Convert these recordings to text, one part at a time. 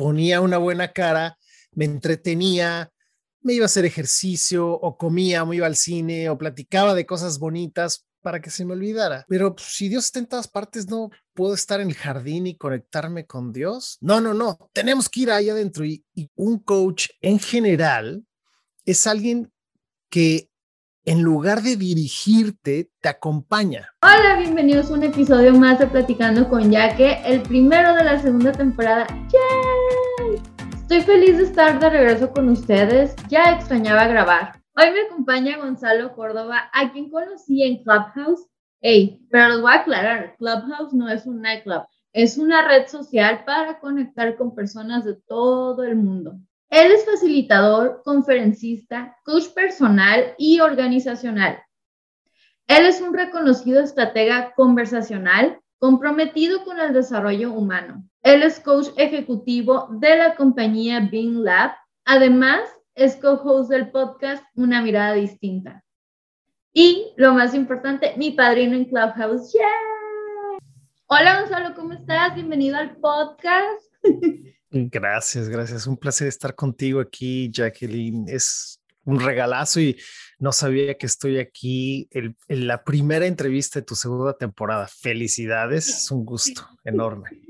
ponía una buena cara, me entretenía, me iba a hacer ejercicio o comía o me iba al cine o platicaba de cosas bonitas para que se me olvidara. Pero pues, si Dios está en todas partes, no puedo estar en el jardín y conectarme con Dios. No, no, no. Tenemos que ir ahí adentro. Y, un coach en general es alguien que en lugar de dirigirte, te acompaña. Hola, bienvenidos a un episodio más de Platicando con Yaque, el primero de la segunda temporada. ¡Yay! Estoy feliz de estar de regreso con ustedes. Ya extrañaba grabar. Hoy me acompaña Gonzalo Córdoba, a quien conocí en Clubhouse. Hey, pero les voy a aclarar, Clubhouse no es un nightclub, es una red social para conectar con personas de todo el mundo. Él es facilitador, conferencista, coach personal y organizacional. Él es un reconocido estratega conversacional comprometido con el desarrollo humano. Él es coach ejecutivo de la compañía Bing Lab. Además, es co-host del podcast Una mirada distinta. Y lo más importante, mi padrino en Clubhouse. ¡Yeah! Hola Gonzalo, ¿cómo estás? Bienvenido al podcast. Gracias, gracias. Un placer estar contigo aquí, Jacqueline. Es un regalazo y no sabía que estoy aquí en, la primera entrevista de tu segunda temporada. Felicidades, es un gusto enorme.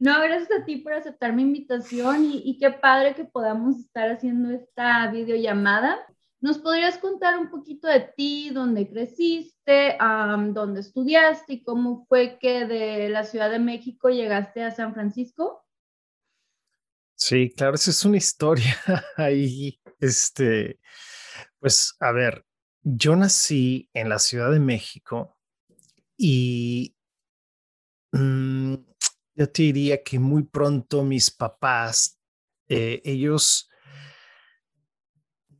No, gracias a ti por aceptar mi invitación y, qué padre que podamos estar haciendo esta videollamada. ¿Nos podrías contar un poquito de ti, dónde creciste, dónde estudiaste y cómo fue que de la Ciudad de México llegaste a San Francisco? Sí, claro, esa es una historia ahí. Este, pues a ver, yo nací en la Ciudad de México y mm, yo te diría que muy pronto mis papás, eh, ellos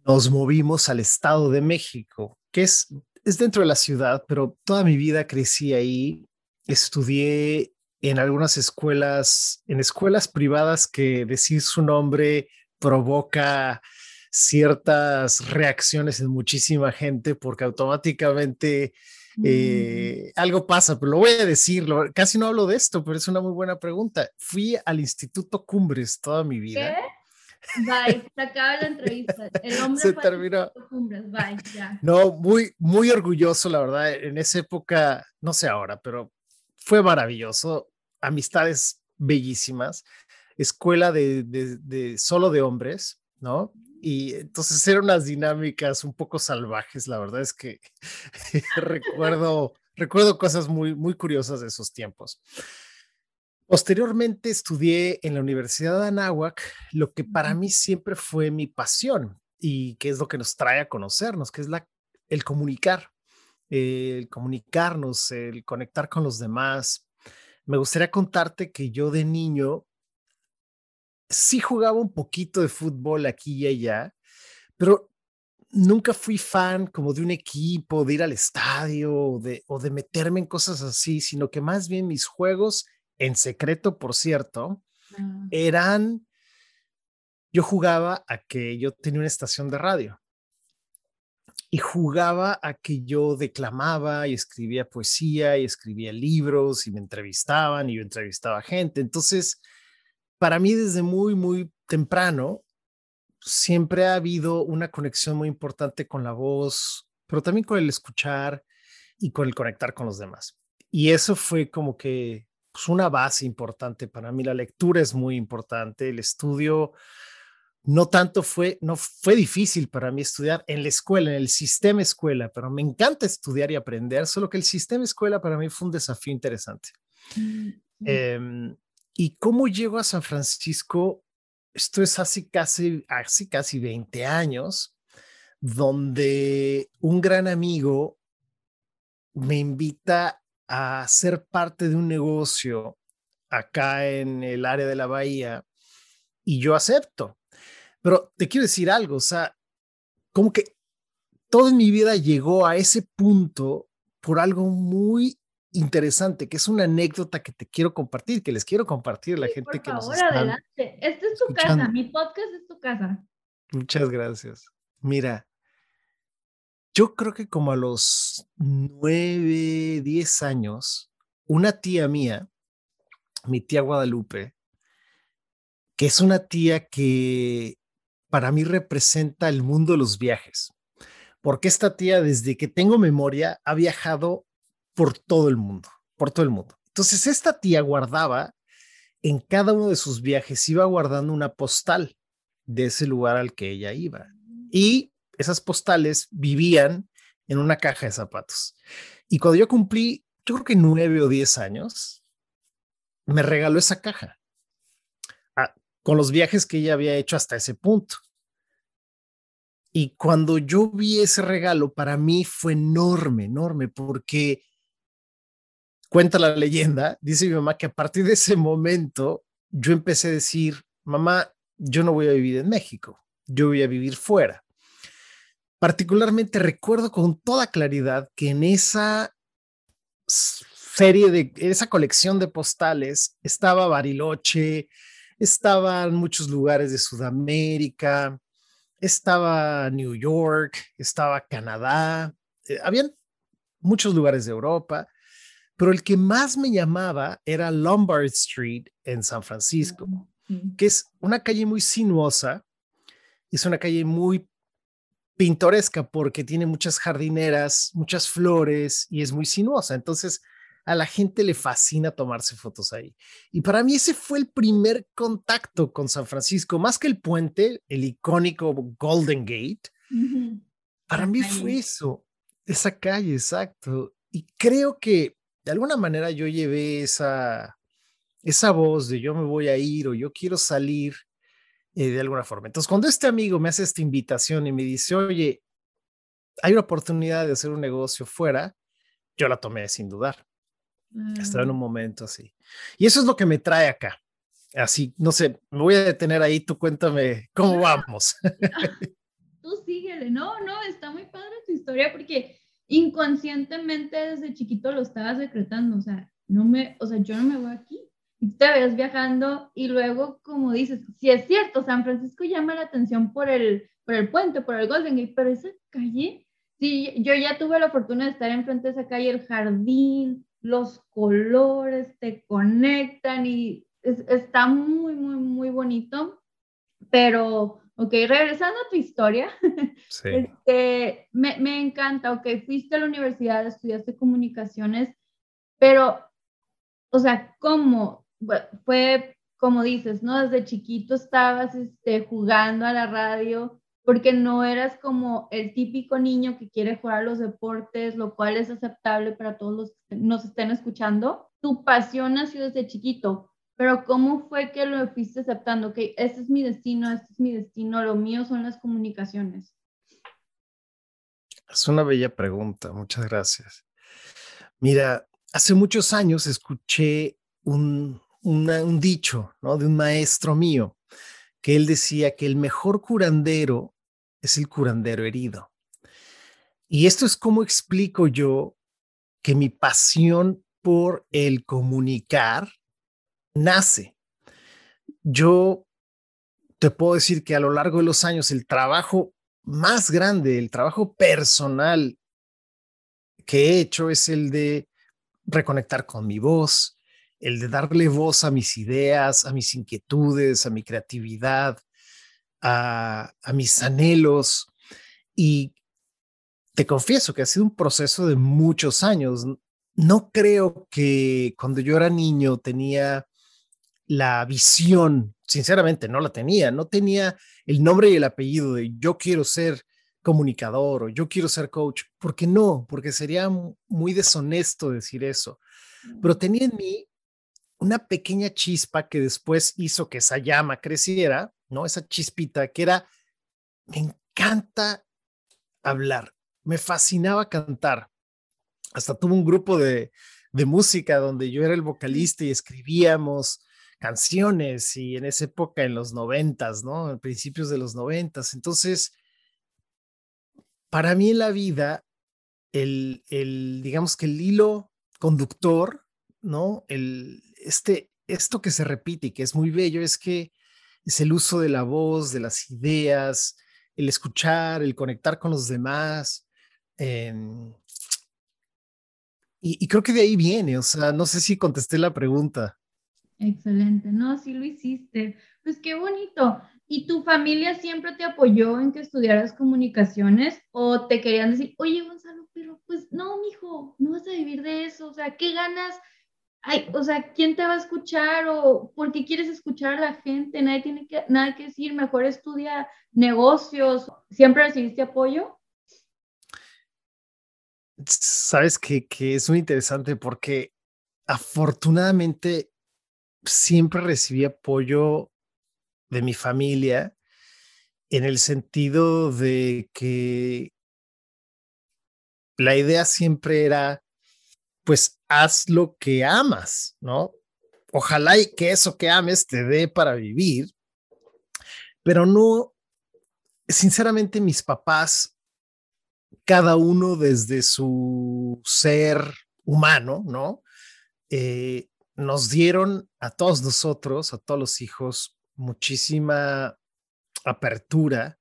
nos movimos al Estado de México, que es, es dentro de la ciudad, pero toda mi vida crecí ahí. Estudié en algunas escuelas, en escuelas privadas que decir su nombre provoca ciertas reacciones en muchísima gente porque automáticamente Mm. Eh, algo pasa, pero lo voy a decir, casi no hablo de esto, pero es una muy buena pregunta. Fui al Instituto Cumbres toda mi vida. ¿Qué? Bye, se acaba la entrevista. El hombre se terminó. Cumbres. Bye, ya. No, muy, muy orgulloso, la verdad. En esa época, no sé ahora, pero fue maravilloso. Amistades bellísimas. Escuela de, de, de solo de hombres, ¿no? Y entonces eran unas dinámicas un poco salvajes, la verdad es que recuerdo, recuerdo cosas muy, muy curiosas de esos tiempos. Posteriormente estudié en la Universidad de Anáhuac, lo que para mí siempre fue mi pasión y que es lo que nos trae a conocernos, que es la, el comunicar, el comunicarnos, el conectar con los demás. Me gustaría contarte que yo de niño sí jugaba un poquito de fútbol aquí y allá, pero nunca fui fan como de un equipo, de ir al estadio o de, o de meterme en cosas así, sino que más bien mis juegos, en secreto, por cierto, ah. eran, yo jugaba a que yo tenía una estación de radio y jugaba a que yo declamaba y escribía poesía y escribía libros y me entrevistaban y yo entrevistaba gente. Entonces, para mí desde muy, muy temprano, siempre ha habido una conexión muy importante con la voz, pero también con el escuchar y con el conectar con los demás. Y eso fue como que pues, una base importante para mí. La lectura es muy importante, el estudio no tanto fue, no fue difícil para mí estudiar en la escuela, en el sistema escuela, pero me encanta estudiar y aprender, solo que el sistema escuela para mí fue un desafío interesante. Mm, em, ¿Y cómo llego a San Francisco? Esto es así casi, así casi 20 años, donde un gran amigo me invita a ser parte de un negocio acá en el área de la bahía y yo acepto. Pero te quiero decir algo, o sea, como que toda mi vida llegó a ese punto por algo muy interesante, que es una anécdota que te quiero compartir, que les quiero compartir a la gente que nos está adelante. Esta es tu casa, mi podcast es tu casa. Muchas gracias. Mira, yo creo que como a los nueve, diez años, una tía mía, mi tía Guadalupe, que es una tía que para mí representa el mundo de los viajes, porque esta tía desde que tengo memoria ha viajado por todo el mundo, por todo el mundo. Entonces esta tía guardaba en cada uno de sus viajes, iba guardando una postal de ese lugar al que ella iba. Y esas postales vivían en una caja de zapatos. Y cuando yo cumplí, yo creo que nueve o diez años, me regaló esa caja con los viajes que ella había hecho hasta ese punto. Y cuando yo vi ese regalo, para mí fue enorme, enorme, porque cuenta la leyenda, dice mi mamá que a partir de ese momento yo empecé a decir, mamá, yo no voy a vivir en México, yo voy a vivir fuera. Particularmente recuerdo con toda claridad que en esa serie de, esa colección de postales estaba Bariloche, estaban muchos lugares de Sudamérica, estaba New York, estaba Canadá, eh, habían muchos lugares de Europa, pero el que más me llamaba era Lombard Street en San Francisco, que es una calle muy sinuosa, es una calle muy pintoresca porque tiene muchas jardineras, muchas flores y es muy sinuosa. Entonces, a la gente le fascina tomarse fotos ahí. Y para mí ese fue el primer contacto con San Francisco, más que el puente, el icónico Golden Gate. Para mí fue eso, esa calle, exacto. Y creo que de alguna manera yo llevé esa, esa voz de yo me voy a ir o yo quiero salir eh, de alguna forma. Entonces, cuando este amigo me hace esta invitación y me dice, oye, hay una oportunidad de hacer un negocio fuera, yo la tomé sin dudar. Estaba en un mm. momento así. Y eso es lo que me trae acá. Así, no sé, me voy a detener ahí, tú cuéntame cómo vamos. tú síguele, no, no, está muy padre tu historia porque inconscientemente desde chiquito lo estabas decretando, o sea, no me, o sea, yo no me voy aquí, y te ves viajando y luego, como dices, si es cierto, San Francisco llama la atención por el, por el puente, por el Golden Gate, pero esa calle, sí, yo ya tuve la fortuna de estar enfrente de esa calle, el jardín, los colores te conectan y está muy, muy, muy bonito, pero, ok, regresando a tu historia, sí. este, me, me encanta, ok, fuiste a la universidad, estudiaste comunicaciones, pero o sea, ¿cómo? fue como dices, ¿no? Desde chiquito estabas este, jugando a la radio porque no eras como el típico niño que quiere jugar a los deportes, lo cual es aceptable para todos los que nos estén escuchando. Tu pasión nació desde chiquito, pero ¿cómo fue que lo fuiste aceptando? Que este es mi destino, este es mi destino, lo mío son las comunicaciones. Es una bella pregunta, muchas gracias. Mira, hace muchos años escuché un, un dicho ¿no? de un maestro mío, que él decía que el mejor curandero es el curandero herido. Y esto es como explico yo que mi pasión por el comunicar nace. Yo te puedo decir que a lo largo de los años el trabajo más grande, el trabajo personal que he hecho es el de reconectar con mi voz, el de darle voz a mis ideas, a mis inquietudes, a mi creatividad, a, mis anhelos. Y te confieso que ha sido un proceso de muchos años. No creo que cuando yo era niño tenía la visión, sinceramente no la tenía, no tenía el nombre y el apellido de yo quiero ser comunicador o yo quiero ser coach. ¿Por qué no? Porque sería muy deshonesto decir eso. Pero tenía en mí una pequeña chispa que después hizo que esa llama creciera, ¿no? Esa chispita que era, me encanta hablar, me fascinaba cantar. Hasta tuve un grupo de, de música donde yo era el vocalista y escribíamos canciones y en esa época en los noventas, ¿no? En principios de los noventas. Entonces, para mí en la vida, el, el, digamos que el hilo conductor, ¿no? El, este, esto que se repite y que es muy bello es que es el uso de la voz, de las ideas, el escuchar, el conectar con los demás. Em, y, creo que de ahí viene, o sea, no sé si contesté la pregunta. Excelente, no, sí lo hiciste. Pues qué bonito. ¿Y tu familia siempre te apoyó en que estudiaras comunicaciones o te querían decir, oye Gonzalo, pero pues no, mijo, no vas a vivir de eso, o sea, ¿qué ganas? Ay, o sea, ¿quién te va a escuchar o por qué quieres escuchar a la gente? Nadie tiene que, nada que decir, mejor estudia negocios. ¿Siempre recibiste apoyo? Sabes que, que es muy interesante porque afortunadamente siempre recibí apoyo de mi familia en el sentido de que la idea siempre era, pues haz lo que amas, ¿no? Ojalá y que eso que ames te dé para vivir, pero no, sinceramente mis papás, cada uno desde su ser humano, ¿no? Eh, nos dieron a todos nosotros, a todos los hijos, muchísima apertura.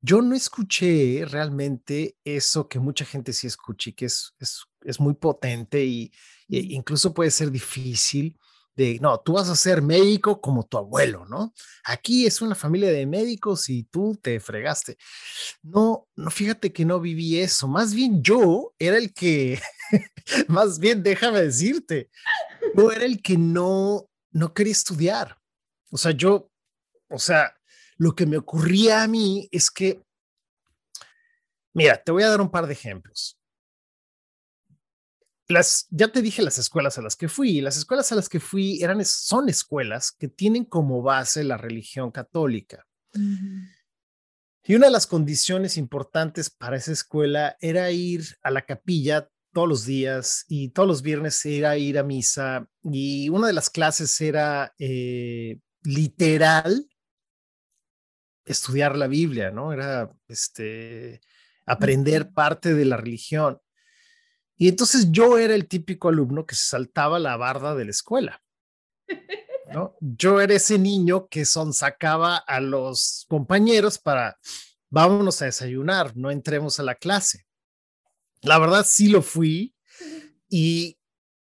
Yo no escuché realmente eso que mucha gente sí escucha y que es, es, muy potente y, incluso puede ser difícil de, no, tú vas a ser médico como tu abuelo, ¿no? Aquí es una familia de médicos y tú te fregaste. No, no, fíjate que no viví eso. Más bien yo era el que, más bien déjame decirte, yo era el que no, no quería estudiar. O sea, yo, o sea, lo que me ocurría a mí es que, mira, te voy a dar un par de ejemplos. Las, ya te dije las escuelas a las que fui. Las escuelas a las que fui eran, son escuelas que tienen como base la religión católica. Y una de las condiciones importantes para esa escuela era ir a la capilla todos los días y todos los viernes era ir a misa y una de las clases era eh, literal estudiar la Biblia, ¿no? Era este, aprender parte de la religión. Y entonces yo era el típico alumno que se saltaba la barda de la escuela. ¿no? Yo era ese niño que sonsacaba a los compañeros para, vámonos a desayunar, no entremos a la clase. La verdad sí lo fui y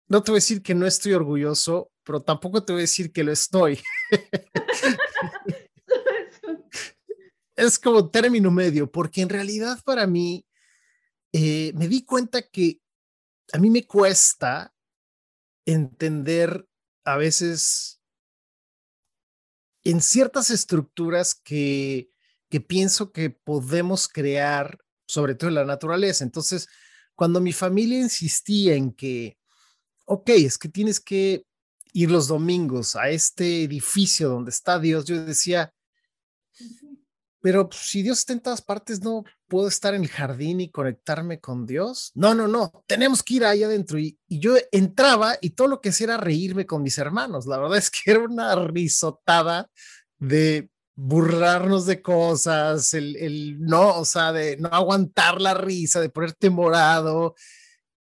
no te voy a decir que no estoy orgulloso, pero tampoco te voy a decir que lo estoy. es como término medio, porque en realidad para mí eh, me di cuenta que a mí me cuesta entender a veces en ciertas estructuras que, que pienso que podemos crear sobre todo en la naturaleza. Entonces, cuando mi familia insistía en que, ok, es que tienes que ir los domingos a este edificio donde está Dios, yo decía, pero pues, si Dios está en todas partes, no puedo estar en el jardín y conectarme con Dios. No, no, no, tenemos que ir ahí adentro. Y, y, yo entraba y todo lo que hacía era reírme con mis hermanos. La verdad es que era una risotada de burlarnos de cosas, el, el, no, o sea, de no aguantar la risa, de ponerte morado.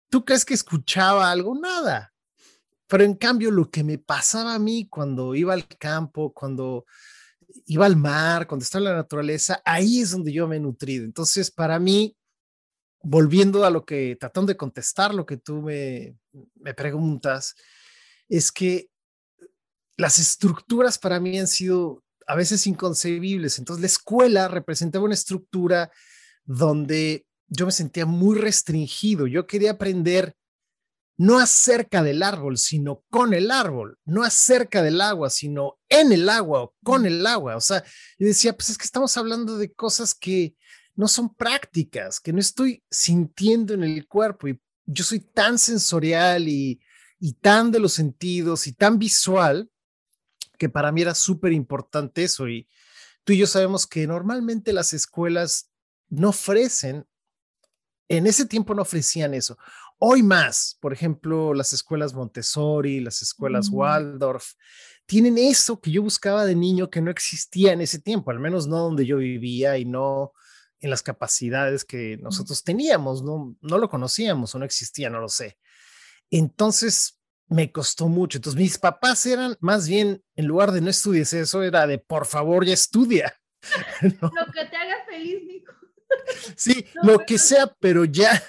¿Tú crees que escuchaba algo? Nada. Pero en cambio, lo que me pasaba a mí cuando iba al campo, cuando iba al mar, cuando estaba en la naturaleza, ahí es donde yo me he nutrido. Entonces, para mí, volviendo a lo que, tratando de contestar lo que tú me, me preguntas, es que las estructuras para mí han sido a veces inconcebibles. Entonces la escuela representaba una estructura donde yo me sentía muy restringido. Yo quería aprender no acerca del árbol, sino con el árbol, no acerca del agua, sino en el agua o con el agua. O sea, yo decía, pues es que estamos hablando de cosas que no son prácticas, que no estoy sintiendo en el cuerpo y yo soy tan sensorial y, y tan de los sentidos y tan visual que para mí era súper importante eso. Y tú y yo sabemos que normalmente las escuelas no ofrecen, en ese tiempo no ofrecían eso. Hoy más, por ejemplo, las escuelas Montessori, las escuelas Waldorf, tienen eso que yo buscaba de niño que no existía en ese tiempo, al menos no donde yo vivía y no en las capacidades que nosotros teníamos, no, no lo conocíamos o no existía, no lo sé. Entonces, me costó mucho. Entonces mis papás eran más bien, en lugar de no estudies eso, era de por favor ya estudia. Lo que te haga feliz, Nico. Sí, lo que sea, pero ya,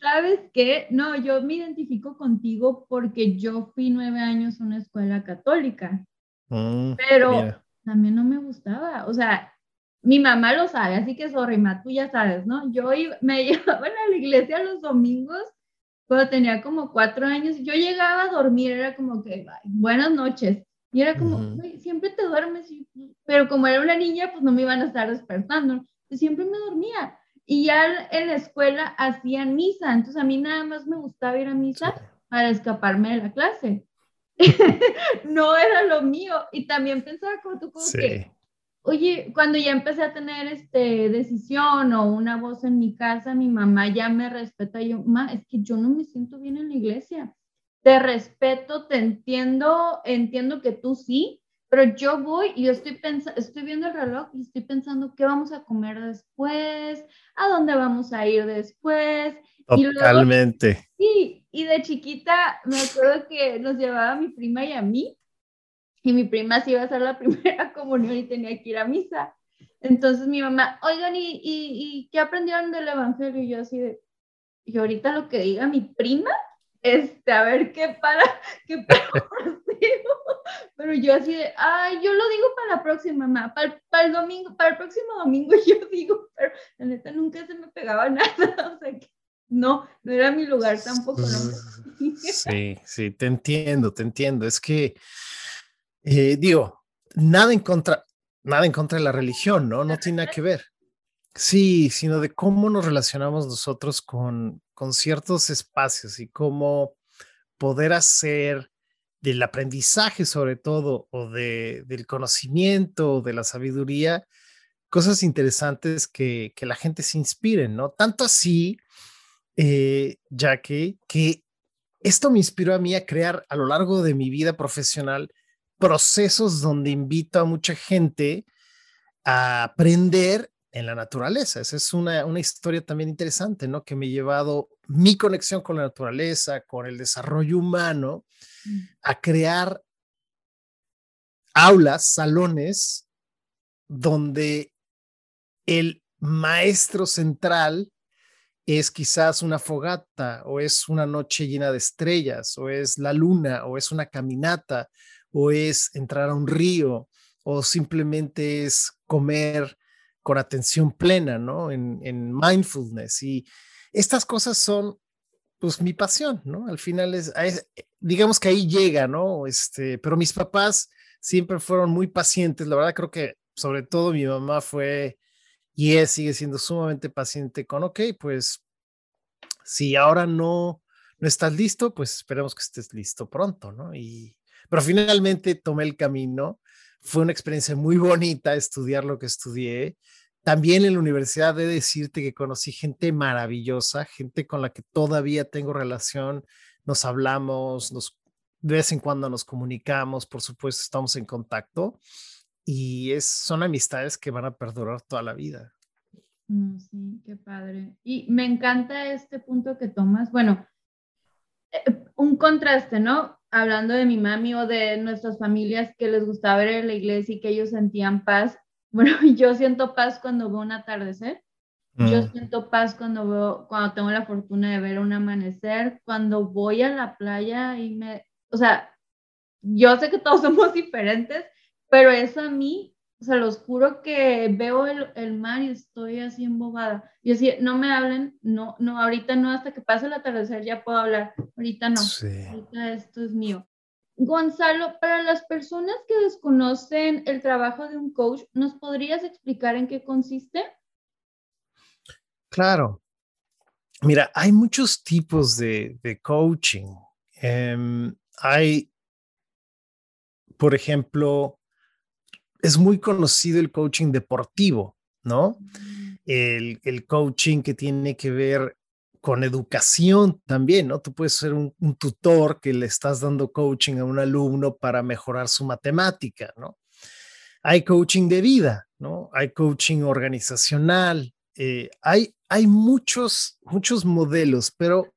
¿Sabes qué? No, yo me identifico contigo porque yo fui nueve años a una escuela católica, mm, pero también no me gustaba. O sea, mi mamá lo sabe, así que sorry, ma, tú ya sabes, ¿no? Yo me llevaban a la iglesia los domingos cuando tenía como cuatro años. Yo llegaba a dormir, era como que, buenas noches. Y era como, siempre te duermes, pero como era una niña, pues no me iban a estar despertando. siempre me dormía. Y ya en la escuela hacían misa, entonces a mí nada más me gustaba ir a misa para escaparme de la clase. no era lo mío. Y también pensaba como tú, como que, oye, cuando ya empecé a tener este decisión o una voz en mi casa, mi mamá ya me respeta. Y yo, ma, es que yo no me siento bien en la iglesia. Te respeto, te entiendo, entiendo que tú sí, pero yo voy y yo estoy pensando, estoy viendo el reloj y estoy pensando qué vamos a comer después, a dónde vamos a ir después. Totalmente. sí, y de chiquita me acuerdo que nos llevaba mi prima y a mí, y mi prima se iba a hacer la primera comunión y tenía que ir a misa. Entonces mi mamá, oigan, ¿y, y, y qué aprendieron del Evangelio? Y yo así de, y ahorita lo que diga mi prima, este, a ver qué para, qué para Pero yo así de, ay, yo lo digo para la próxima, mamá, para, para, el domingo, para el próximo domingo yo digo, pero la neta nunca se me pegaba nada, o sea que no, no era mi lugar tampoco. ¿no? Sí, sí, te entiendo, te entiendo. Es que, eh, digo, nada en contra, nada en contra de la religión, ¿no? No tiene nada que ver. Sí, sino de cómo nos relacionamos nosotros con, con ciertos espacios y cómo poder hacer del aprendizaje sobre todo o de, del conocimiento o de la sabiduría cosas interesantes que, que la gente se inspire, ¿no? Tanto así, eh, ya que, que esto me inspiró a mí a crear a lo largo de mi vida profesional procesos donde invito a mucha gente a aprender en la naturaleza. Esa es una, una historia también interesante, ¿no? Que me ha llevado mi conexión con la naturaleza, con el desarrollo humano, mm. a crear aulas, salones, donde el maestro central es quizás una fogata o es una noche llena de estrellas o es la luna o es una caminata o es entrar a un río o simplemente es comer con atención plena, ¿no? En, mindfulness. Y estas cosas son, pues, mi pasión, ¿no? Al final es, digamos que ahí llega, ¿no? Este, pero mis papás siempre fueron muy pacientes. La verdad, creo que sobre todo mi mamá fue y es, sigue siendo sumamente paciente con, ok, pues, si ahora no, no estás listo, pues esperemos que estés listo pronto, ¿no? Y, pero finalmente tomé el camino. Fue una experiencia muy bonita estudiar lo que estudié. También en la universidad de decirte que conocí gente maravillosa, gente con la que todavía tengo relación, nos hablamos, nos, de vez en cuando nos comunicamos, por supuesto estamos en contacto y es, son amistades que van a perdurar toda la vida. Mm, sí, qué padre. Y me encanta este punto que tomas. Bueno, un contraste, ¿no? Hablando de mi mami o de nuestras familias que les gustaba ver en la iglesia y que ellos sentían paz. Bueno, yo siento paz cuando veo un atardecer. Yo mm. siento paz cuando veo, cuando tengo la fortuna de ver un amanecer, cuando voy a la playa y me, o sea, yo sé que todos somos diferentes, pero eso a mí, o sea, los juro que veo el, el mar y estoy así embobada. Y así, no me hablen, no, no, ahorita no, hasta que pase el atardecer ya puedo hablar, ahorita no, ahorita esto es mío. Gonzalo, para las personas que desconocen el trabajo de un coach, ¿nos podrías explicar en qué consiste? Claro. Mira, hay muchos tipos de, coaching. Em, hay, por ejemplo, es muy conocido el coaching deportivo, ¿no? Mm. El, el, coaching que tiene que ver con educación también, ¿no? Tú puedes ser un, tutor que le estás dando coaching a un alumno para mejorar su matemática, ¿no? Hay coaching de vida, ¿no? Hay coaching organizacional, eh, hay, hay muchos, muchos modelos, pero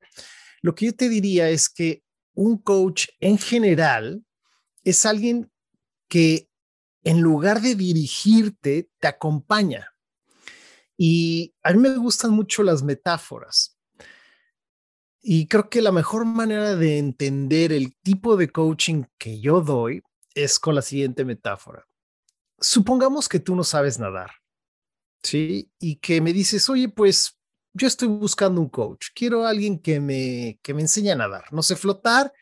lo que yo te diría es que un coach en general es alguien que en lugar de dirigirte, te acompaña. Y a mí me gustan mucho las metáforas. Y creo que la mejor manera de entender el tipo de coaching que yo doy es con la siguiente metáfora. Supongamos que tú no sabes nadar, ¿sí? Y que me dices, oye, pues yo estoy buscando un coach, quiero alguien que me, que me enseñe a nadar, no sé flotar,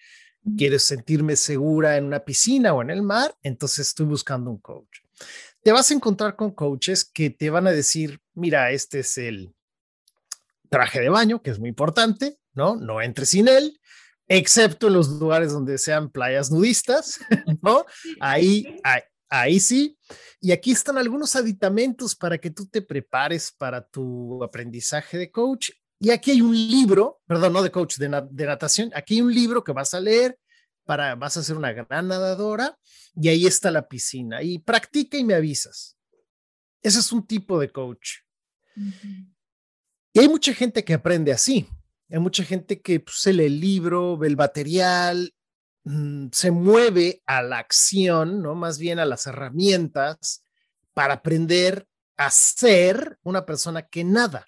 quiero sentirme segura en una piscina o en el mar, entonces estoy buscando un coach. Te vas a encontrar con coaches que te van a decir, mira, este es el traje de baño, que es muy importante, ¿no? No entres sin él, excepto en los lugares donde sean playas nudistas, ¿no? Ahí, ahí, ahí sí. Y aquí están algunos aditamentos para que tú te prepares para tu aprendizaje de coach. Y aquí hay un libro, perdón, no de coach, de, natación. Aquí hay un libro que vas a leer para, vas a ser una gran nadadora y ahí está la piscina. Y practica y me avisas. Ese es un tipo de coach. Y hay mucha gente que aprende así. Hay mucha gente que pues, se lee el libro, ve el material Mm, se mueve a la acción, ¿no? Más bien a las herramientas para aprender a ser una persona que nada.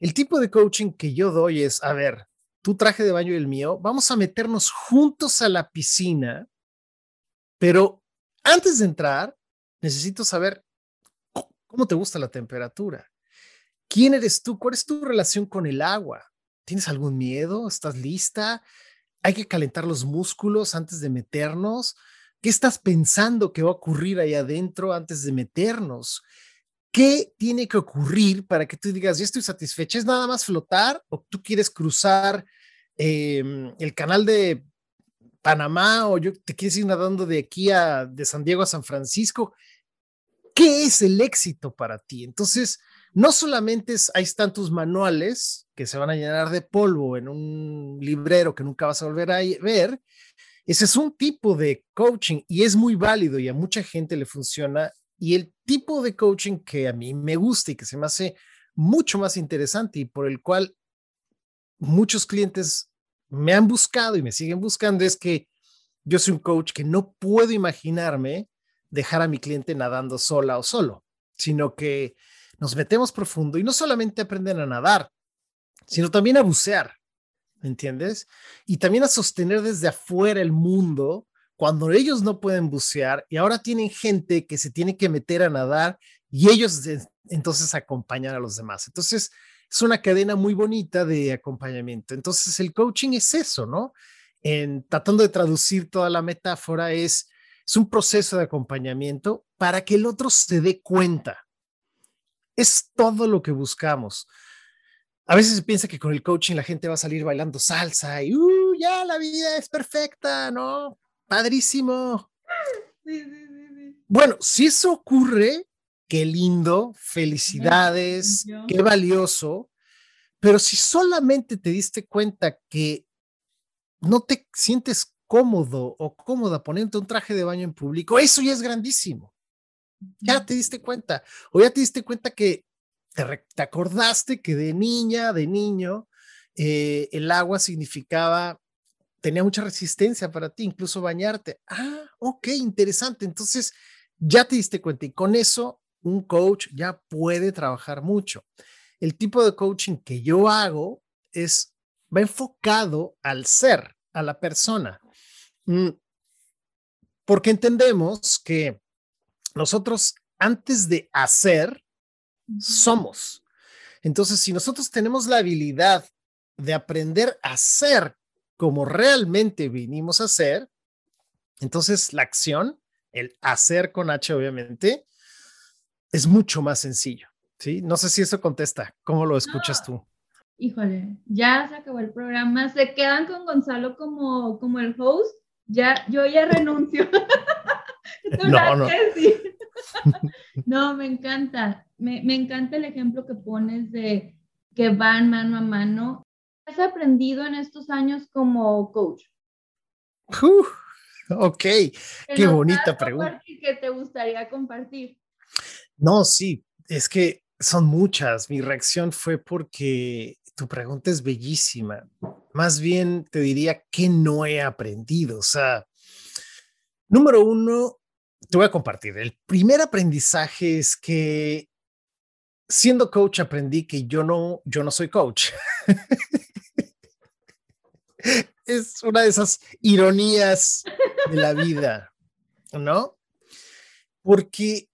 El tipo de coaching que yo doy es, a ver, tu traje de baño y el mío, vamos a meternos juntos a la piscina, pero antes de entrar, necesito saber cómo te gusta la temperatura. ¿Quién eres tú? ¿Cuál es tu relación con el agua? ¿Tienes algún miedo? ¿Estás lista? hay que calentar los músculos antes de meternos. ¿Qué estás pensando que va a ocurrir ahí adentro antes de meternos? ¿Qué tiene que ocurrir para que tú digas, ya estoy satisfecha? ¿Es nada más flotar o tú quieres cruzar em, el canal de Panamá o yo te quieres ir nadando de aquí a de San Diego a San Francisco? ¿Qué es el éxito para ti? Entonces, no solamente es, ahí están tus manuales que se van a llenar de polvo en un librero que nunca vas a volver a ver. Ese es un tipo de coaching y es muy válido y a mucha gente le funciona. Y el tipo de coaching que a mí me gusta y que se me hace mucho más interesante y por el cual muchos clientes me han buscado y me siguen buscando es que yo soy un coach que no puedo imaginarme dejar a mi cliente nadando sola o solo, sino que nos metemos profundo y no solamente aprenden a nadar, sino también a bucear, ¿me entiendes? Y también a sostener desde afuera el mundo cuando ellos no pueden bucear y ahora tienen gente que se tiene que meter a nadar y ellos entonces acompañan a los demás. Entonces, es una cadena muy bonita de acompañamiento. Entonces, el coaching es eso, ¿no? En tratando de traducir toda la metáfora es un proceso de acompañamiento para que el otro se dé cuenta es todo lo que buscamos. A veces se piensa que con el coaching la gente va a salir bailando salsa y uh, ya la vida es perfecta, ¿no? Padrísimo. Bueno, si eso ocurre, qué lindo, felicidades, qué valioso, pero si solamente te diste cuenta que no te sientes cómodo o cómoda poniendo un traje de baño en público, eso ya es grandísimo. Ya te diste cuenta, o ya te diste cuenta que te, acordaste que de niña, de niño, eh, el agua significaba, tenía mucha resistencia para ti, incluso bañarte. Ah, ok, interesante. Entonces, ya te diste cuenta y con eso un coach ya puede trabajar mucho. El tipo de coaching que yo hago es, va enfocado al ser, a la persona. Mm, porque entendemos que nosotros antes de hacer, somos. Entonces, si nosotros tenemos la habilidad de aprender a ser como realmente vinimos a ser, entonces la acción, el hacer con H obviamente, es mucho más sencillo. ¿sí? No sé si eso contesta. ¿Cómo lo escuchas tú? Híjole, ya se acabó el programa. Se quedan con Gonzalo como, como el host. Ya, yo ya renuncio. no, no. no, me encanta. Me, me, encanta el ejemplo que pones de que van mano a mano. ¿Qué has aprendido en estos años como coach? ok, qué bonita pregunta. ¿Qué te gustaría compartir? No, sí, es que son muchas. Mi reacción fue porque tu pregunta es bellísima. Más bien te diría que no he aprendido. O sea, número uno, te voy a compartir. El primer aprendizaje es que siendo coach aprendí que yo no, yo no soy coach. es una de esas ironías de la vida, ¿no? Porque,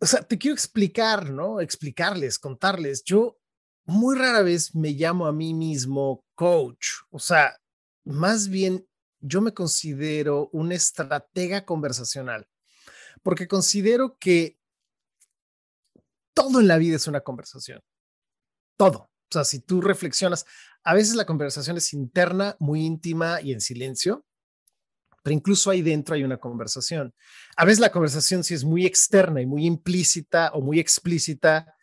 o sea, te quiero explicar, ¿no? Explicarles, contarles. Yo muy rara vez me llamo a mí mismo coach, o sea, más bien yo me considero un estratega conversacional, porque considero que todo en la vida es una conversación, todo. O sea, si tú reflexionas, a veces la conversación es interna, muy íntima y en silencio, pero incluso ahí dentro hay una conversación. A veces la conversación sí es muy externa y muy implícita o muy explícita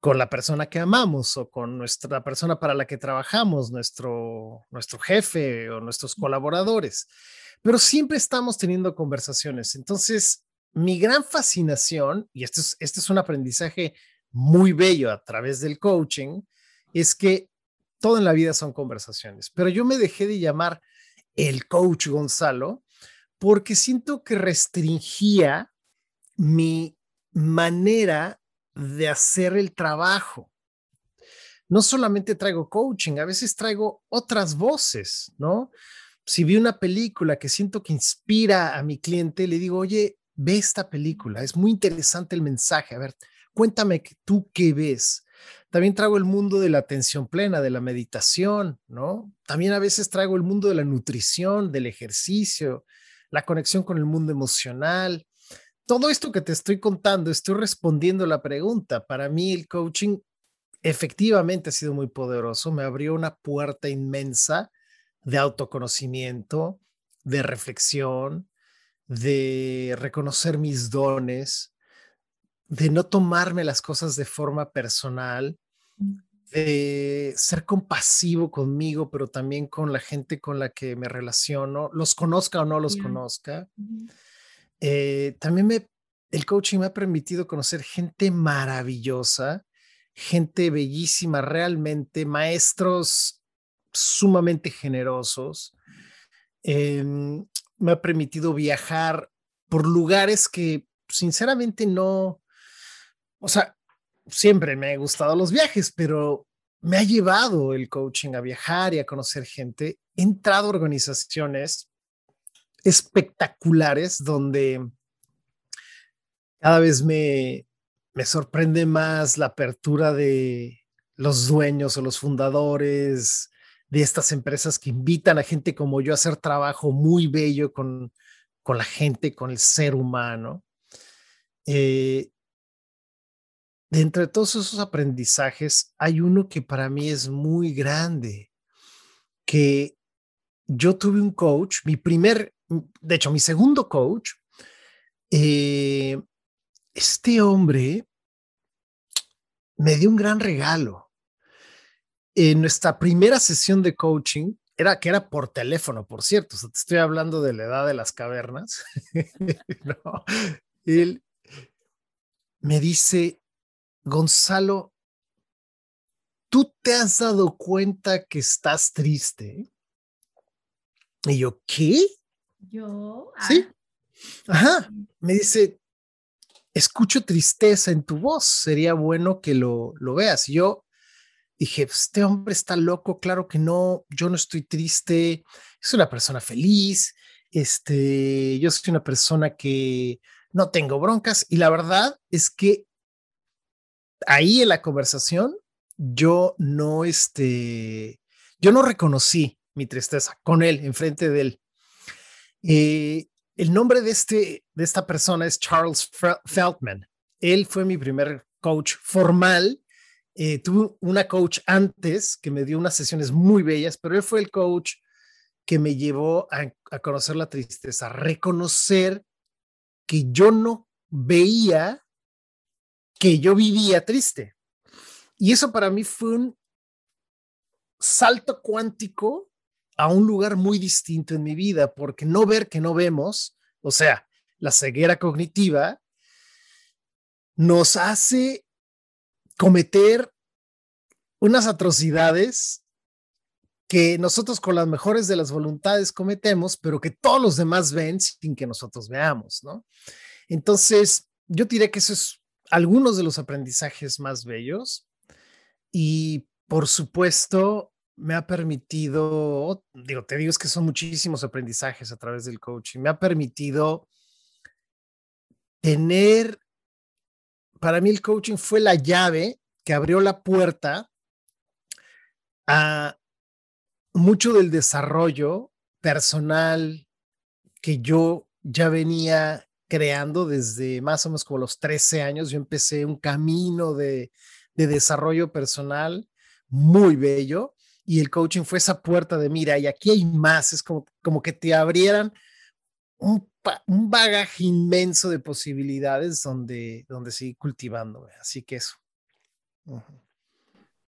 con la persona que amamos o con nuestra persona para la que trabajamos, nuestro, nuestro jefe o nuestros colaboradores. Pero siempre estamos teniendo conversaciones. Entonces, mi gran fascinación, y esto es, este es un aprendizaje muy bello a través del coaching, es que todo en la vida son conversaciones, pero yo me dejé de llamar el coach Gonzalo porque siento que restringía mi manera de hacer el trabajo. No solamente traigo coaching, a veces traigo otras voces, ¿no? Si vi una película que siento que inspira a mi cliente, le digo, oye, ve esta película, es muy interesante el mensaje, a ver, cuéntame tú qué ves. También traigo el mundo de la atención plena, de la meditación, ¿no? También a veces traigo el mundo de la nutrición, del ejercicio, la conexión con el mundo emocional. Todo esto que te estoy contando, estoy respondiendo la pregunta. Para mí el coaching efectivamente ha sido muy poderoso, me abrió una puerta inmensa de autoconocimiento, de reflexión, de reconocer mis dones, de no tomarme las cosas de forma personal, mm. de ser compasivo conmigo, pero también con la gente con la que me relaciono, los conozca o no los conozca. Eh, también me, el coaching me ha permitido conocer gente maravillosa, gente bellísima, realmente, maestros sumamente generosos. Em, me ha permitido viajar por lugares que sinceramente no, o sea, siempre me han gustado los viajes, pero me ha llevado el coaching a viajar y a conocer gente. He entrado a organizaciones espectaculares donde cada vez me, me sorprende más la apertura de los dueños o los fundadores de estas empresas que invitan a gente como yo a hacer trabajo muy bello con, con la gente, con el ser humano. Eh, de entre todos esos aprendizajes, hay uno que para mí es muy grande, que yo tuve un coach, mi primer, de hecho, mi segundo coach, eh, este hombre me dio un gran regalo. En nuestra primera sesión de coaching, era que era por teléfono, por cierto, te estoy hablando de la edad de las cavernas. él me dice, Gonzalo, ¿tú te has dado cuenta que estás triste? Y yo, ¿qué? Yo. Sí. Ah. Ajá. Me dice, escucho tristeza en tu voz, sería bueno que lo, lo veas. Y yo dije, pues, este hombre está loco, claro que no, yo no estoy triste, soy una persona feliz, este, yo soy una persona que no tengo broncas y la verdad es que ahí en la conversación, yo no, este, yo no reconocí mi tristeza con él, enfrente de él. Eh, el nombre de, este, de esta persona es Charles Feldman. Él fue mi primer coach formal. Eh, tuve una coach antes que me dio unas sesiones muy bellas, pero él fue el coach que me llevó a, a conocer la tristeza, reconocer que yo no veía que yo vivía triste. Y eso para mí fue un salto cuántico a un lugar muy distinto en mi vida, porque no ver que no vemos, o sea, la ceguera cognitiva, nos hace cometer unas atrocidades que nosotros con las mejores de las voluntades cometemos, pero que todos los demás ven sin que nosotros veamos, ¿no? Entonces, yo diré que eso es algunos de los aprendizajes más bellos y por supuesto me ha permitido, digo, te digo, es que son muchísimos aprendizajes a través del coaching, me ha permitido tener, para mí el coaching fue la llave que abrió la puerta a mucho del desarrollo personal que yo ya venía creando desde más o menos como los 13 años. Yo empecé un camino de, desarrollo personal muy bello y el coaching fue esa puerta de mira, y aquí hay más, es como, como que te abrieran un, bagaje inmenso de posibilidades donde, donde seguir cultivando. Así que eso.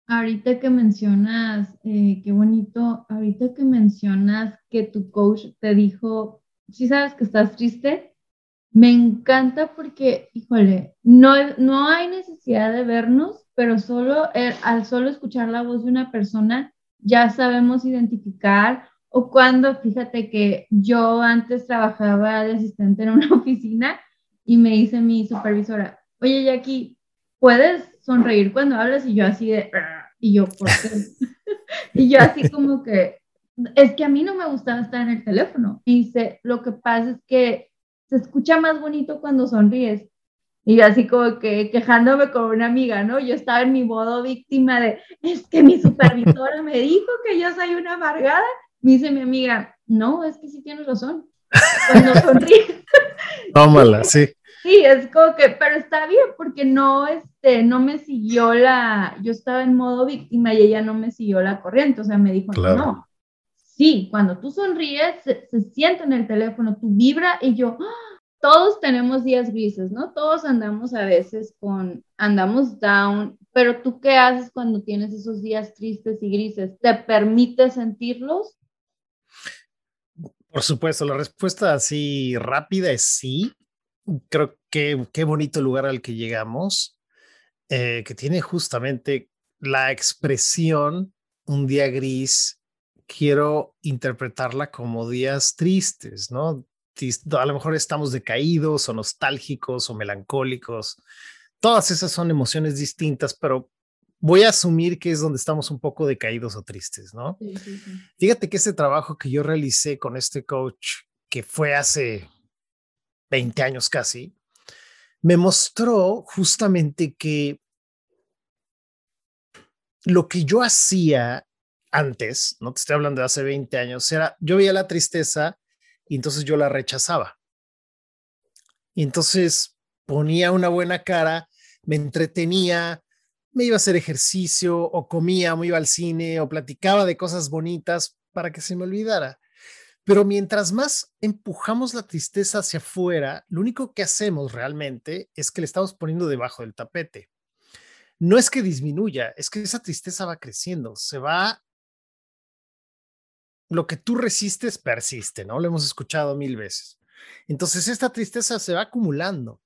Ahorita que mencionas, eh, qué bonito, ahorita que mencionas que tu coach te dijo, si sabes que estás triste, me encanta porque, híjole, no, no hay necesidad de vernos, pero solo al solo escuchar la voz de una persona ya sabemos identificar o cuando, fíjate que yo antes trabajaba de asistente en una oficina y me dice mi supervisora, oye Jackie, ¿puedes sonreír cuando hablas? Y yo así de, y yo, ¿por qué? y yo así como que, es que a mí no me gustaba estar en el teléfono. Y dice, lo que pasa es que se escucha más bonito cuando sonríes. Y así como que quejándome con una amiga, ¿no? Yo estaba en mi modo víctima de, es que mi supervisora me dijo que yo soy una amargada. Me dice mi amiga, no, es que sí tienes razón. Cuando sonríes. Tómala, sí. Sí, es como que, pero está bien porque no, este, no me siguió la, yo estaba en modo víctima y ella no me siguió la corriente, o sea, me dijo, no, sí, cuando tú sonríes, se, siente en el teléfono, tú vibra y yo, ¡ah! todos tenemos días grises, ¿no? Todos andamos a veces con, andamos down, pero tú qué haces cuando tienes esos días tristes y grises? ¿Te permite sentirlos? Por supuesto, la respuesta así rápida es sí. Creo que qué bonito lugar al que llegamos, eh, que tiene justamente la expresión un día gris quiero interpretarla como días tristes, ¿no? A lo mejor estamos decaídos o nostálgicos o melancólicos. Todas esas son emociones distintas, pero voy a asumir que es donde estamos un poco decaídos o tristes, ¿no? Fíjate que ese trabajo que yo realicé con este coach, que fue hace 20 años casi, me mostró justamente que lo que yo hacía antes, no te estoy hablando de hace 20 años, era, yo veía la tristeza y entonces yo la rechazaba. Y entonces ponía una buena cara, me entretenía, me iba a hacer ejercicio o comía, me iba al cine o platicaba de cosas bonitas para que se me olvidara. Pero mientras más empujamos la tristeza hacia afuera, lo único que hacemos realmente es que le estamos poniendo debajo del tapete. No es que disminuya, es que esa tristeza va creciendo, se va lo que tú resistes persiste, ¿no? Lo hemos escuchado mil veces. Entonces, esta tristeza se va acumulando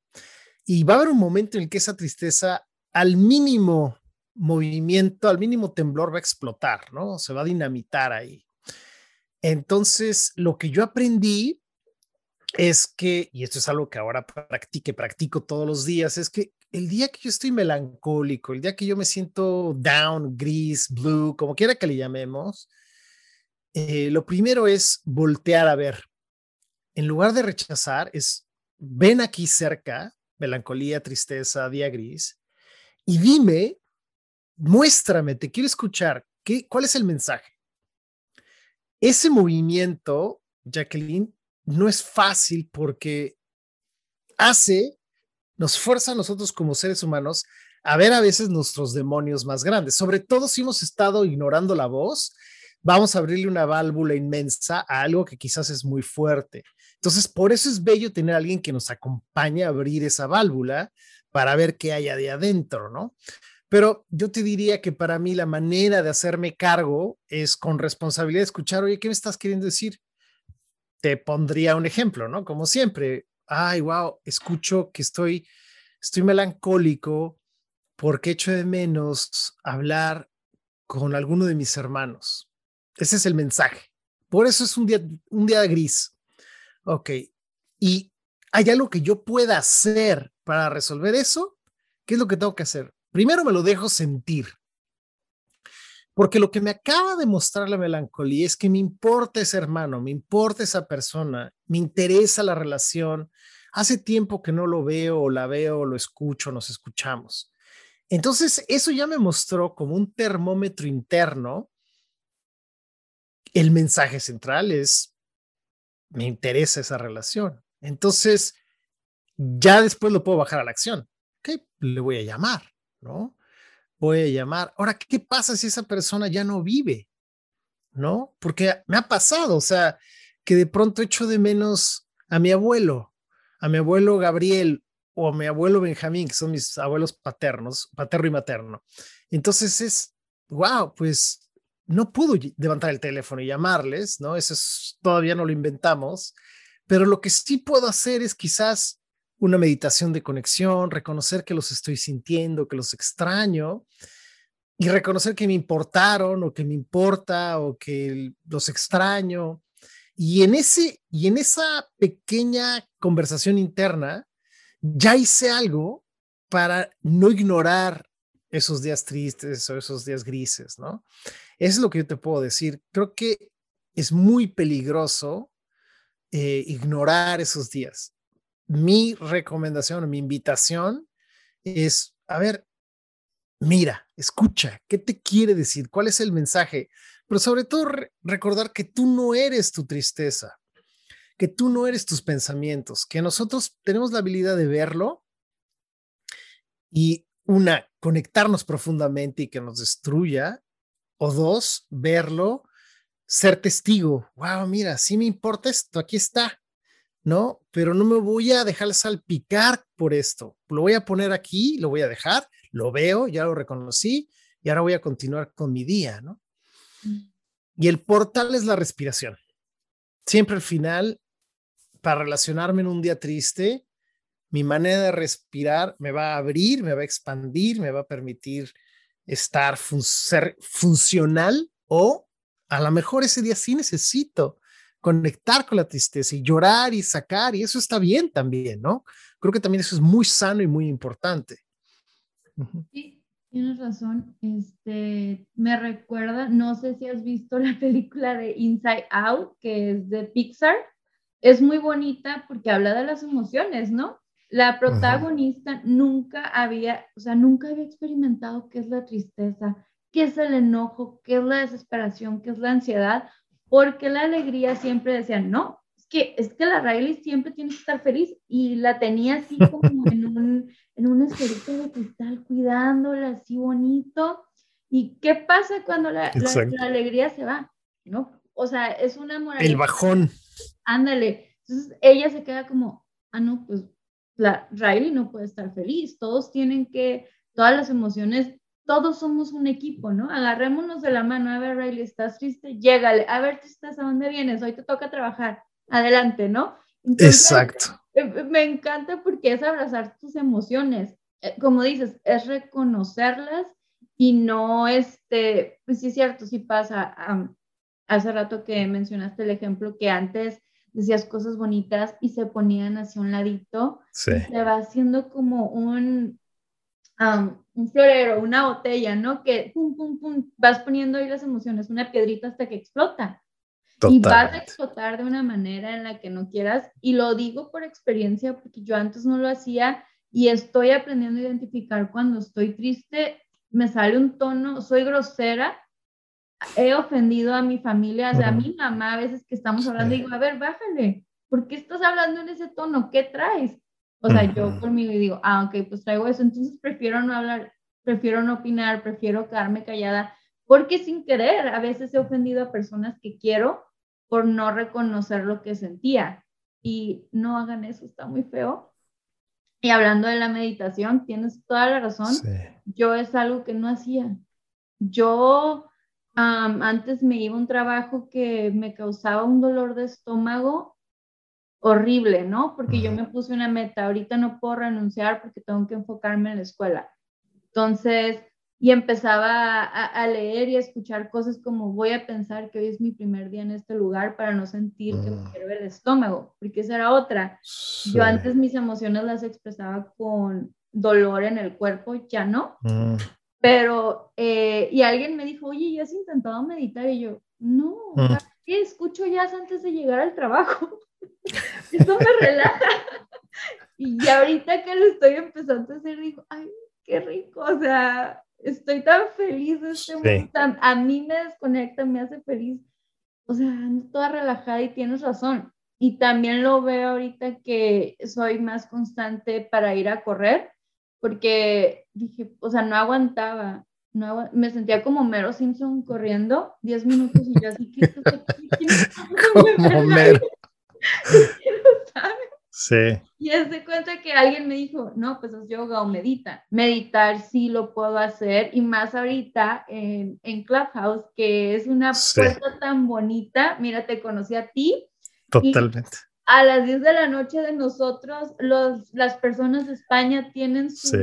y va a haber un momento en el que esa tristeza, al mínimo movimiento, al mínimo temblor, va a explotar, ¿no? Se va a dinamitar ahí. Entonces, lo que yo aprendí es que, y esto es algo que ahora practique, practico todos los días, es que el día que yo estoy melancólico, el día que yo me siento down, gris, blue, como quiera que le llamemos, eh, lo primero es voltear a ver. En lugar de rechazar, es ven aquí cerca, melancolía, tristeza, día gris, y dime, muéstrame, te quiero escuchar, ¿qué, ¿cuál es el mensaje? Ese movimiento, Jacqueline, no es fácil porque hace, nos fuerza a nosotros como seres humanos a ver a veces nuestros demonios más grandes, sobre todo si hemos estado ignorando la voz vamos a abrirle una válvula inmensa a algo que quizás es muy fuerte. Entonces, por eso es bello tener a alguien que nos acompañe a abrir esa válvula para ver qué hay de adentro, ¿no? Pero yo te diría que para mí la manera de hacerme cargo es con responsabilidad escuchar, oye, ¿qué me estás queriendo decir? Te pondría un ejemplo, ¿no? Como siempre, ay, wow, escucho que estoy, estoy melancólico porque echo de menos hablar con alguno de mis hermanos. Ese es el mensaje. Por eso es un día, un día gris. Ok. Y hay algo que yo pueda hacer para resolver eso. ¿Qué es lo que tengo que hacer? Primero me lo dejo sentir. Porque lo que me acaba de mostrar la melancolía es que me importa ese hermano, me importa esa persona, me interesa la relación. Hace tiempo que no lo veo o la veo o lo escucho, nos escuchamos. Entonces, eso ya me mostró como un termómetro interno. El mensaje central es, me interesa esa relación. Entonces, ya después lo puedo bajar a la acción. ¿Qué le voy a llamar? ¿No? voy a llamar. Ahora, ¿qué pasa si esa persona ya no vive? ¿No? Porque me ha pasado, o sea, que de pronto echo de menos a mi abuelo, a mi abuelo Gabriel o a mi abuelo Benjamín, que son mis abuelos paternos, paterno y materno. Entonces es, wow, pues no pudo levantar el teléfono y llamarles, ¿no? Eso es, todavía no lo inventamos, pero lo que sí puedo hacer es quizás una meditación de conexión, reconocer que los estoy sintiendo, que los extraño y reconocer que me importaron o que me importa o que los extraño. Y en ese y en esa pequeña conversación interna ya hice algo para no ignorar esos días tristes o esos días grises, ¿no? Es lo que yo te puedo decir. Creo que es muy peligroso eh, ignorar esos días mi recomendación, mi invitación es, a ver, mira, escucha, ¿qué te quiere decir? ¿Cuál es el mensaje? Pero sobre todo recordar que tú no eres tu tristeza, que tú no eres tus pensamientos, que nosotros tenemos la habilidad de verlo y una, conectarnos profundamente y que nos destruya, o dos, verlo, ser testigo. Wow, mira, si me importa esto, aquí está. ¿no? Pero no me voy a dejar salpicar por esto. Lo voy a poner aquí, lo voy a dejar, lo veo, ya lo reconocí y ahora voy a continuar con mi día, ¿no? Mm. Y el portal es la respiración. Siempre al final, para relacionarme en un día triste, mi manera de respirar me va a abrir, me va a expandir, me va a permitir estar, ser funcional o a lo mejor ese día sí necesito conectar con la tristeza y llorar y sacar, y eso está bien también, ¿no? Creo que también eso es muy sano y muy importante. Sí, tienes razón. Este, me recuerda, no sé si has visto la película de Inside Out, que es de Pixar. Es muy bonita porque habla de las emociones, ¿no? La protagonista nunca había, o sea, nunca había experimentado qué es la tristeza, qué es el enojo, qué es la desesperación, qué es la ansiedad, porque la alegría siempre decían, no, es que, es que la Riley siempre tiene que estar feliz y la tenía así como en un, en un esferito de cristal, cuidándola así bonito. ¿Y qué pasa cuando la, la, alegría se va? ¿No? O sea, es una moralidad. El bajón. Ándale. Entonces ella se queda como, ah, no, pues la Riley no puede estar feliz. Todos tienen que, todas las emociones todos somos un equipo, ¿no? Agarrémonos de la mano, a ver, Riley, ¿estás triste? Llégale, a ver, estás? ¿A dónde vienes? Hoy te toca trabajar, adelante, ¿no? Exacto. Eh, eh, me encanta porque es abrazar tus emociones, eh, como dices, es reconocerlas y no, este, pues sí es cierto, sí pasa, hace rato que mencionaste el ejemplo que antes decías cosas bonitas y se ponían hacia un ladito, sí. se va haciendo como un, un florero, una botella, ¿no? Que pum, pum, pum, vas poniendo ahí las emociones, una piedrita hasta que explota. Y vas a explotar de una manera en la que no quieras. Y lo digo por experiencia, porque yo antes no lo hacía y estoy aprendiendo a identificar cuando estoy triste, me sale un tono, soy grosera, he ofendido a mi familia, o sea, a mi mamá a veces que estamos hablando, digo, a ver, bájale, ¿por qué estás hablando en ese tono? ¿Qué traes? O sea, yo conmigo digo, ah, ok, pues traigo eso, entonces prefiero no hablar, prefiero no opinar, prefiero quedarme callada, porque sin querer a veces he ofendido a personas que quiero por no reconocer lo que sentía. Y no hagan eso, está muy feo. Y hablando de la meditación, tienes toda la razón. Yo es algo que no hacía. Yo antes me iba a un trabajo que me causaba un dolor de estómago horrible, ¿no? Porque yo me puse una meta, ahorita no puedo renunciar porque tengo que enfocarme en la escuela. Entonces, y empezaba a, leer y a escuchar cosas como voy a pensar que hoy es mi primer día en este lugar para no sentir que me mm. quiero el estómago, porque esa era otra. Yo antes mis emociones las expresaba con dolor en el cuerpo, ya no. Mm. Pero, eh, y alguien me dijo, oye, ¿ya has intentado meditar? Y yo, no. ¿qué escucho ya antes de llegar al trabajo? Eso me relaja. y ahorita que lo estoy empezando a hacer, digo, ay, qué rico, o sea, estoy tan feliz de este a mí me desconecta, me hace feliz, o sea, ando toda relajada y tienes razón. Y también lo veo ahorita que soy más constante para ir a correr, porque dije, o sea, no aguantaba, no me sentía como Mero Simpson corriendo 10 minutos y yo así que... como Mero. Sí. Y es de cuenta que alguien me dijo, no, pues es yoga o medita. Meditar sí lo puedo hacer y más ahorita en, en Clubhouse, que es una puerta tan bonita. Mira, te conocí a ti. Totalmente. A las 10 de la noche de nosotros, los, las personas de España tienen su...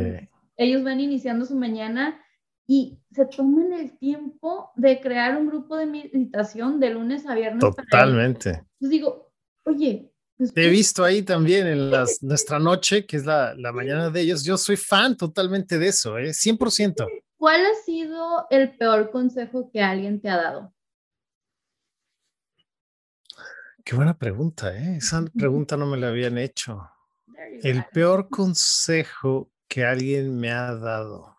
Ellos van iniciando su mañana y se toman el tiempo de crear un grupo de meditación de lunes a viernes. Totalmente. Entonces digo, oye, pues Te he visto ahí también en las, nuestra noche, que es la, la, mañana de ellos. Yo soy fan totalmente de eso, ¿eh? 100%. ¿Cuál ha sido el peor consejo que alguien te ha dado? Qué buena pregunta, ¿eh? Esa pregunta no me la habían hecho. El peor consejo que alguien me ha dado.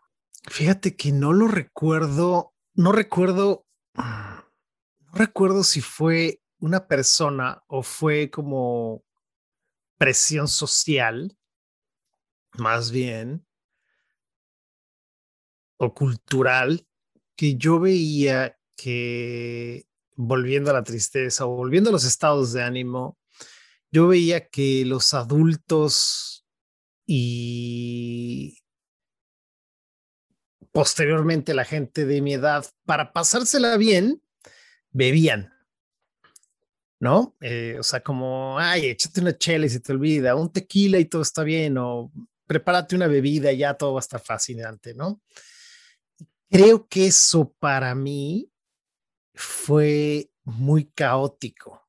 Fíjate que no lo recuerdo, no recuerdo, no recuerdo si fue una persona o fue como presión social, más bien, o cultural, que yo veía que volviendo a la tristeza o volviendo a los estados de ánimo, yo veía que los adultos y posteriormente la gente de mi edad, para pasársela bien, bebían. ¿no? Eh, o sea, como, ay, échate una chela y se te olvida, un tequila y todo está bien, o prepárate una bebida y ya todo va a estar fascinante, ¿no? Creo que eso para mí fue muy caótico.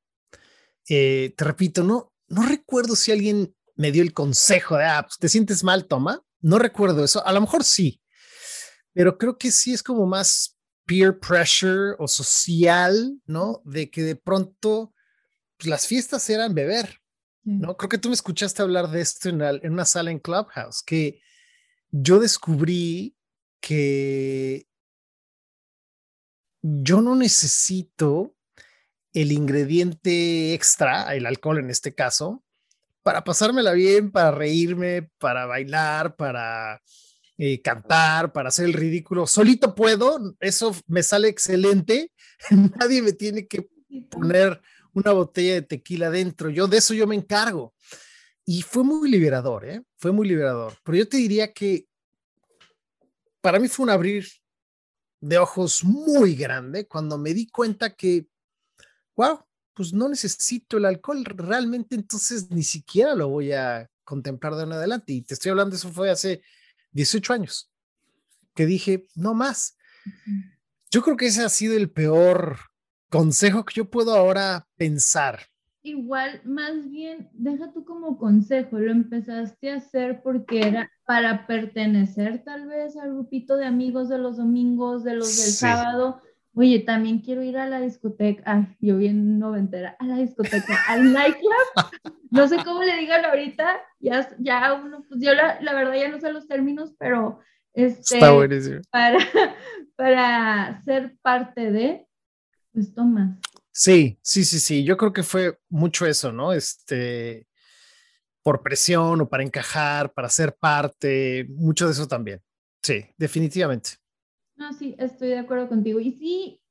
Eh, te repito, no, no recuerdo si alguien me dio el consejo de, ah, pues te sientes mal, toma. No recuerdo eso. A lo mejor sí, pero creo que sí es como más peer pressure o social, ¿no? De que de pronto pues, las fiestas eran beber, ¿no? Creo que tú me escuchaste hablar de esto en, en una sala en Clubhouse, que yo descubrí que yo no necesito el ingrediente extra, el alcohol en este caso, para pasármela bien, para reírme, para bailar, para eh, cantar, para hacer el ridículo. Solito puedo, eso me sale excelente. Nadie me tiene que poner una botella de tequila dentro. Yo de eso yo me encargo. Y fue muy liberador, ¿eh? Fue muy liberador. Pero yo te diría que para mí fue un abrir de ojos muy grande cuando me di cuenta que, wow, pues no necesito el alcohol realmente, entonces ni siquiera lo voy a contemplar de en adelante. Y te estoy hablando, eso fue hace 18 años, que dije, no más. Yo creo que ese ha sido el peor consejo que yo puedo ahora pensar. Igual, más bien, deja tú como consejo, lo empezaste a hacer porque era para pertenecer tal vez al grupito de amigos de los domingos, de los del sábado. Oye, también quiero ir a la discoteca. Ay, yo bien noventera, a la discoteca, al nightclub. No sé cómo le digan ahorita, ya, ya uno, pues yo la, la verdad ya no sé los términos, pero este, Está buenísimo. Para, para ser parte de, pues toma. Sí, sí, sí, sí. Yo creo que fue mucho eso, ¿no? Este, por presión o para encajar, para ser parte, mucho de eso también. Sí, definitivamente. No, sí, estoy de acuerdo contigo. Y sí,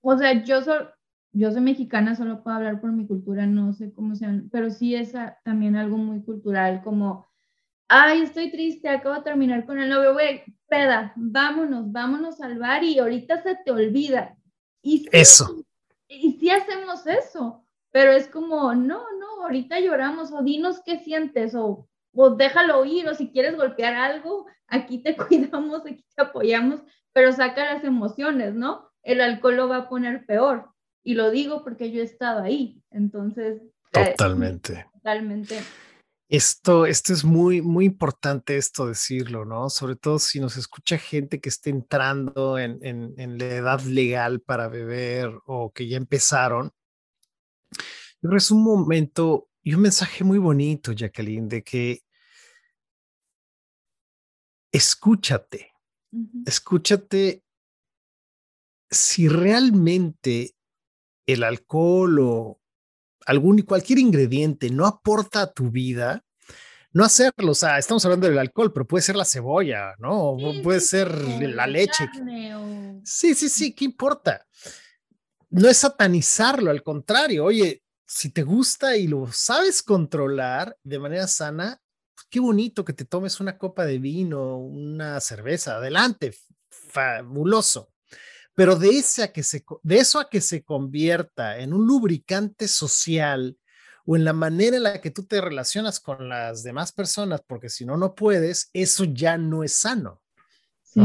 o sea, yo soy, yo soy mexicana, solo puedo hablar por mi cultura, no sé cómo sean, pero sí es también algo muy cultural, como, ay, estoy triste, acabo de terminar con el novio, güey, peda, vámonos, vámonos al bar y ahorita se te olvida. Y eso. Y sí hacemos eso, pero es como, no, no, ahorita lloramos, o dinos qué sientes, o, o déjalo ir, o si quieres golpear algo, aquí te cuidamos, aquí te apoyamos, pero saca las emociones, ¿no? El alcohol lo va a poner peor. Y lo digo porque yo he estado ahí, entonces. Eh, Totalmente. Esto, esto es muy, muy importante esto decirlo, ¿no? Sobre todo si nos escucha gente que esté entrando en, en, la edad legal para beber o que ya empezaron. Yo creo que es un momento y un mensaje muy bonito, Jacqueline, de que escúchate, escúchate si realmente el alcohol o algún cualquier ingrediente no aporta a tu vida, no hacerlo. O sea, estamos hablando del alcohol, pero puede ser la cebolla, ¿no? puede ser la leche. Sí, sí, sí, ¿qué importa? No es satanizarlo, al contrario. Oye, si te gusta y lo sabes controlar de manera sana, pues, qué bonito que te tomes una copa de vino, una cerveza, adelante, fabuloso. Pero de, ese a que se, de eso a que se convierta en un lubricante social o en la manera en la que tú te relacionas con las demás personas, porque si no, no puedes, eso ya no es sano. Sí.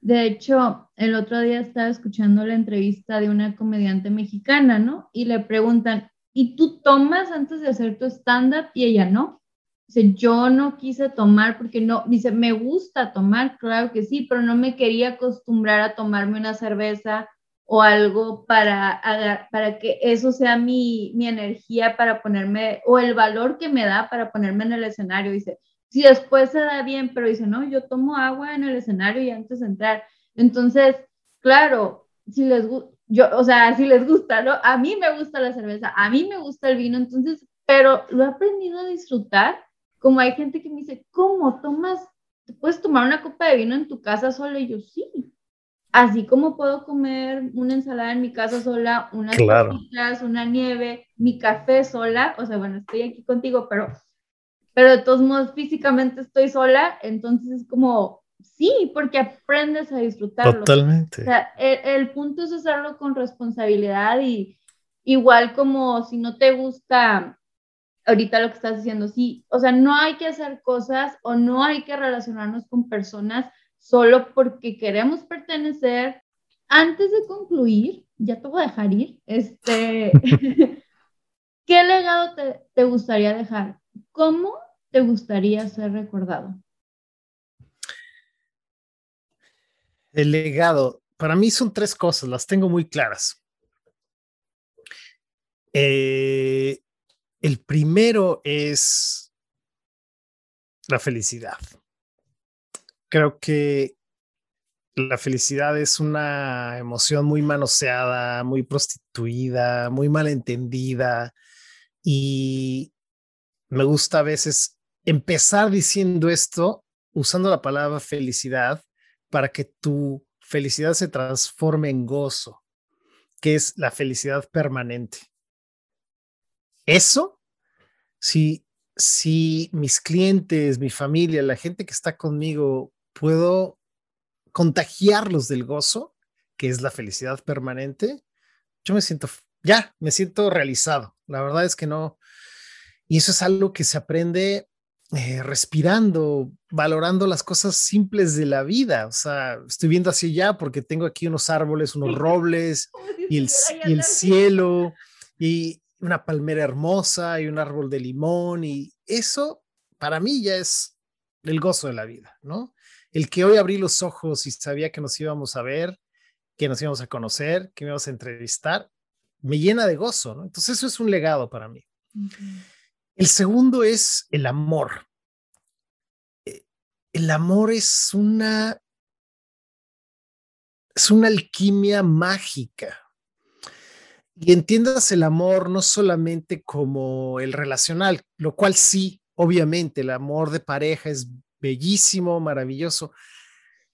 De hecho, el otro día estaba escuchando la entrevista de una comediante mexicana, ¿no? Y le preguntan, ¿y tú tomas antes de hacer tu stand-up? Y ella no. Dice, yo no quise tomar porque no, dice, me gusta tomar, claro que sí, pero no me quería acostumbrar a tomarme una cerveza o algo para, para que eso sea mi, mi energía para ponerme, o el valor que me da para ponerme en el escenario. Dice, si después se da bien, pero dice, no, yo tomo agua en el escenario y antes de entrar. Entonces, claro, si les yo, o sea, si les gusta, ¿no? A mí me gusta la cerveza, a mí me gusta el vino, entonces, pero lo he aprendido a disfrutar como hay gente que me dice, ¿cómo tomas? ¿Te puedes tomar una copa de vino en tu casa sola? Y yo, sí. Así como puedo comer una ensalada en mi casa sola, unas claro. una nieve, mi café sola, o sea, bueno, estoy aquí contigo, pero, pero de todos modos físicamente estoy sola, entonces es como, sí, porque aprendes a disfrutarlo. Totalmente. O sea, el, el punto es hacerlo con responsabilidad y igual como si no te gusta ahorita lo que estás diciendo, sí, o sea, no hay que hacer cosas o no hay que relacionarnos con personas solo porque queremos pertenecer. Antes de concluir, ya te voy a dejar ir, este, ¿qué legado te, te gustaría dejar? ¿Cómo te gustaría ser recordado? El legado, para mí son tres cosas, las tengo muy claras. Eh, el primero es la felicidad. Creo que la felicidad es una emoción muy manoseada, muy prostituida, muy malentendida y me gusta a veces empezar diciendo esto usando la palabra felicidad para que tu felicidad se transforme en gozo, que es la felicidad permanente. Eso, si, si mis clientes, mi familia, la gente que está conmigo, puedo contagiarlos del gozo, que es la felicidad permanente, yo me siento, ya, me siento realizado. La verdad es que no. Y eso es algo que se aprende eh, respirando, valorando las cosas simples de la vida. O sea, estoy viendo hacia allá porque tengo aquí unos árboles, unos robles y el, y el cielo. Y, una palmera hermosa y un árbol de limón y eso para mí ya es el gozo de la vida, ¿no? El que hoy abrí los ojos y sabía que nos íbamos a ver, que nos íbamos a conocer, que me íbamos a entrevistar, me llena de gozo, ¿no? Entonces eso es un legado para mí. El segundo es el amor. Eh, el amor es una es una alquimia mágica y entiendas el amor no solamente como el relacional, lo cual sí, obviamente, el amor de pareja es bellísimo, maravilloso.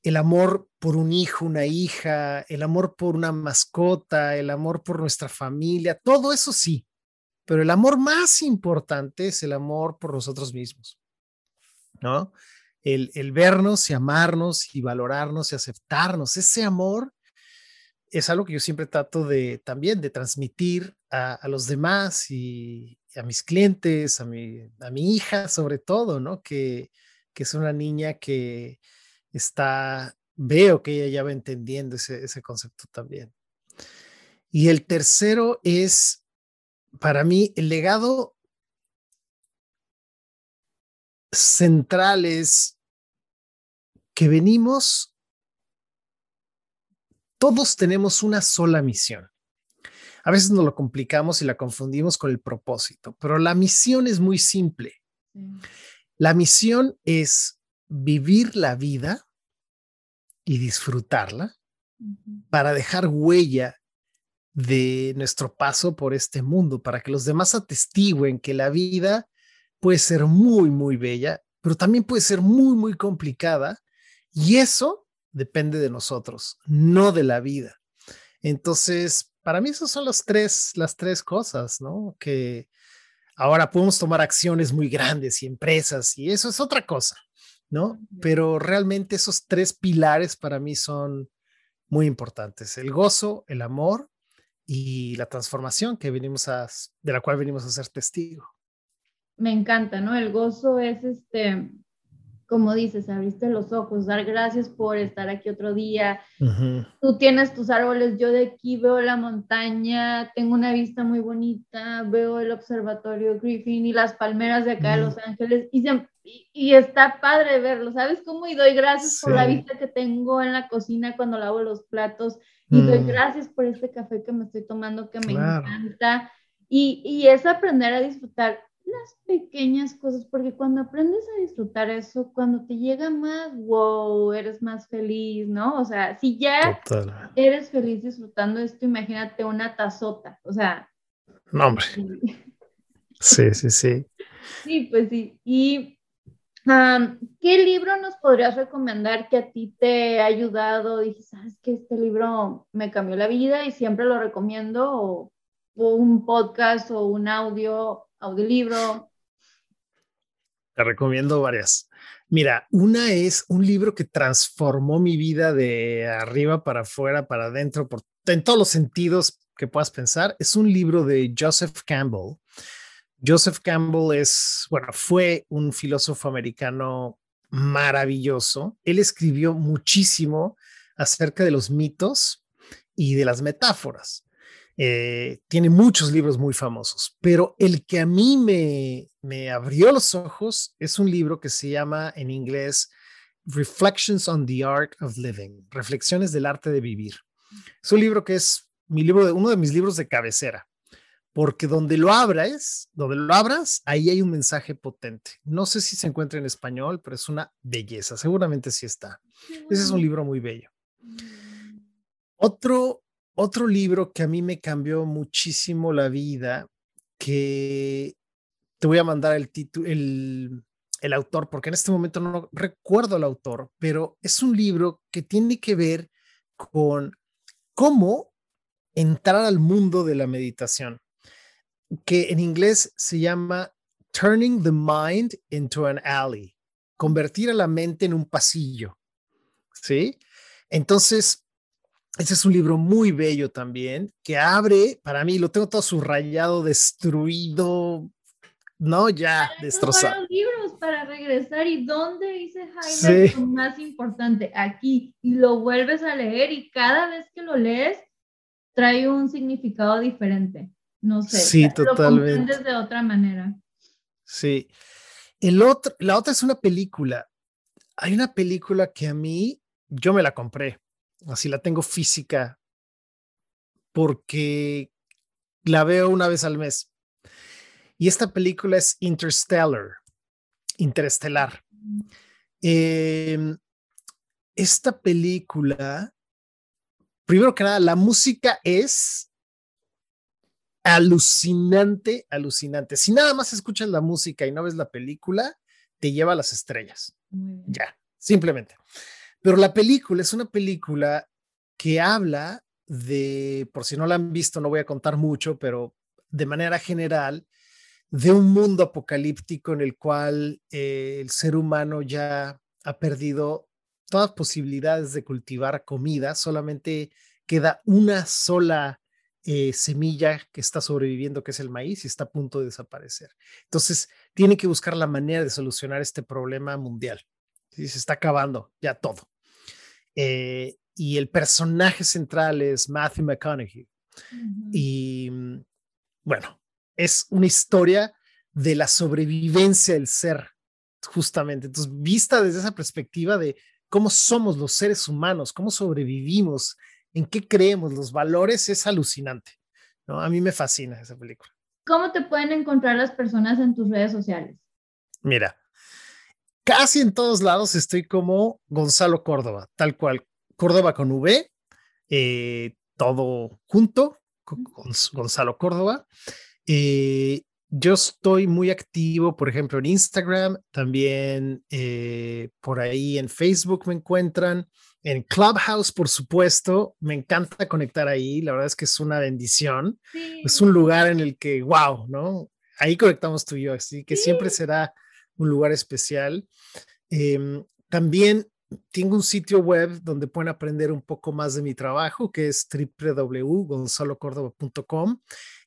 El amor por un hijo, una hija, el amor por una mascota, el amor por nuestra familia, todo eso sí. Pero el amor más importante es el amor por nosotros mismos, ¿no? El, el vernos y amarnos y valorarnos y aceptarnos. Ese amor es algo que yo siempre trato de también de transmitir a, los demás y, a mis clientes, a mi, a mi hija sobre todo, ¿no? Que, que es una niña que está, veo que ella ya va entendiendo ese, ese concepto también. Y el tercero es, para mí, el legado central es que venimos, todos tenemos una sola misión. A veces nos lo complicamos y la confundimos con el propósito, pero la misión es muy simple. La misión es vivir la vida y disfrutarla para dejar huella de nuestro paso por este mundo, para que los demás atestiguen que la vida puede ser muy, muy bella, pero también puede ser muy, muy complicada. Y eso depende de nosotros, no de la vida. Entonces, para mí esas son las tres, las tres cosas, ¿no? Que ahora podemos tomar acciones muy grandes y empresas y eso es otra cosa, ¿no? Pero realmente esos tres pilares para mí son muy importantes, el gozo, el amor y la transformación que venimos a, de la cual venimos a ser testigo. Me encanta, ¿no? El gozo es este, como dices, abriste los ojos, dar gracias por estar aquí otro día. Tú tienes tus árboles, yo de aquí veo la montaña, tengo una vista muy bonita, veo el observatorio Griffin y las palmeras de acá de Los Ángeles y, y, está padre verlo, ¿sabes cómo? Y doy gracias por la vista que tengo en la cocina cuando lavo los platos y doy mm. gracias por este café que me estoy tomando que me encanta. Y, y es aprender a disfrutar las pequeñas cosas, porque cuando aprendes a disfrutar eso, cuando te llega más, wow, eres más feliz, ¿no? O sea, si ya eres feliz disfrutando esto, imagínate una tazota, o sea. No, hombre. Sí, sí, sí. Sí, pues sí. ¿Y qué libro nos podrías recomendar que a ti te ha ayudado? Dije, sabes que este libro me cambió la vida y siempre lo recomiendo, o, o un podcast o un audio audiolibro. Te recomiendo varias. Mira, una es un libro que transformó mi vida de arriba para afuera, para adentro, por, en todos los sentidos que puedas pensar. Es un libro de Joseph Campbell. Joseph Campbell es, bueno, fue un filósofo americano maravilloso. Él escribió muchísimo acerca de los mitos y de las metáforas. Eh, tiene muchos libros muy famosos, pero el que a mí me, me abrió los ojos es un libro que se llama en inglés Reflections on the Art of Living, Reflexiones del Arte de Vivir. Es un libro que es mi libro de, uno de mis libros de cabecera, porque donde lo abras, donde lo abras, ahí hay un mensaje potente. No sé si se encuentra en español, pero es una belleza, seguramente sí está. Ese es un libro muy bello. Otro otro libro que a mí me cambió muchísimo la vida, que te voy a mandar el título, el, el autor, porque en este momento no recuerdo el autor, pero es un libro que tiene que ver con cómo entrar al mundo de la meditación, que en inglés se llama Turning the Mind into an Alley, convertir a la mente en un pasillo. ¿Sí? Entonces, ese es un libro muy bello también, que abre, para mí, lo tengo todo subrayado, destruido, no, ya destrozado. libros para regresar y dónde dice Jaime lo más importante, aquí, y lo vuelves a leer y cada vez que lo lees trae un significado diferente. No sé, sí, totalmente. lo de otra manera. Sí. El otro, la otra es una película. Hay una película que a mí, yo me la compré así la tengo física, porque la veo una vez al mes. Y esta película es Interstellar, Interestelar. Em, esta película, primero que nada, la música es alucinante, alucinante. Si nada más escuchas la música y no ves la película, te lleva a las estrellas. Ya, simplemente. Pero la película es una película que habla de, por si no la han visto, no voy a contar mucho, pero de manera general, de un mundo apocalíptico en el cual eh, el ser humano ya ha perdido todas posibilidades de cultivar comida, solamente queda una sola eh, semilla que está sobreviviendo, que es el maíz, y está a punto de desaparecer. Entonces, tiene que buscar la manera de solucionar este problema mundial se está acabando ya todo. Eh, y el personaje central es Matthew McConaughey. Y mm, bueno, es una historia de la sobrevivencia del ser justamente. Entonces, vista desde esa perspectiva de cómo somos los seres humanos, cómo sobrevivimos, en qué creemos, los valores, es alucinante. ¿no? A mí me fascina esa película. ¿Cómo te pueden encontrar las personas en tus redes sociales? Mira, casi en todos lados estoy como Gonzalo Córdoba, tal cual. Córdoba con V, eh, todo junto, con Gonzalo Córdoba. Eh, yo estoy muy activo, por ejemplo, en Instagram, también eh, por ahí en Facebook me encuentran, en Clubhouse, por supuesto, me encanta conectar ahí, la verdad es que es una bendición, es un lugar en el que, wow, ¿no? Ahí conectamos tú y yo, así que siempre será un lugar especial. Em, también tengo un sitio web donde pueden aprender un poco más de mi trabajo, que es www.gonzalocordova.com.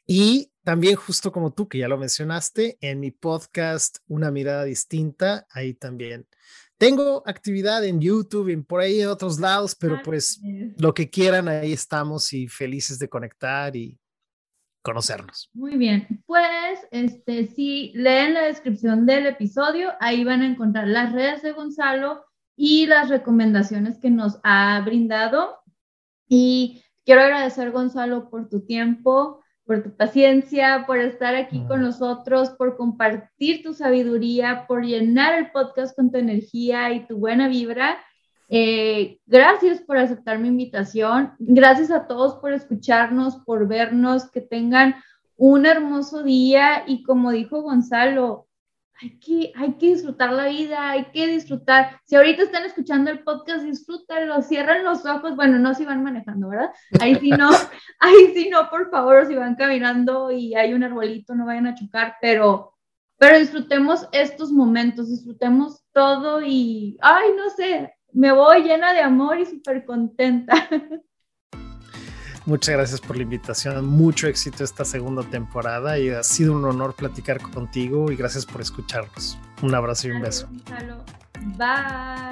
Y también, justo como tú, que ya lo mencionaste, en mi podcast Una mirada distinta, ahí también. Tengo actividad en YouTube y por ahí en otros lados, pero pues lo que quieran, ahí estamos y felices de conectar y conocernos. Muy bien, pues este, si leen la descripción del episodio, ahí van a encontrar las redes de Gonzalo y las recomendaciones que nos ha brindado. Y quiero agradecer, Gonzalo, por tu tiempo, por tu paciencia, por estar aquí con nosotros, por compartir tu sabiduría, por llenar el podcast con tu energía y tu buena vibra. Eh, gracias por aceptar mi invitación. Gracias a todos por escucharnos, por vernos, que tengan un hermoso día y como dijo Gonzalo, hay que, hay que disfrutar la vida, hay que disfrutar. Si ahorita están escuchando el podcast, disfrútenlo, cierren los ojos. Bueno, no si van manejando, ¿verdad? Ahí sí no, ahí sí no, por favor, si van caminando y hay un arbolito, no vayan a chocar, pero, pero disfrutemos estos momentos, disfrutemos todo y, ay, no sé, me voy llena de amor y súper contenta. Muchas gracias por la invitación. Mucho éxito esta segunda temporada y ha sido un honor platicar contigo y gracias por escucharnos. Un abrazo y un beso. Bye.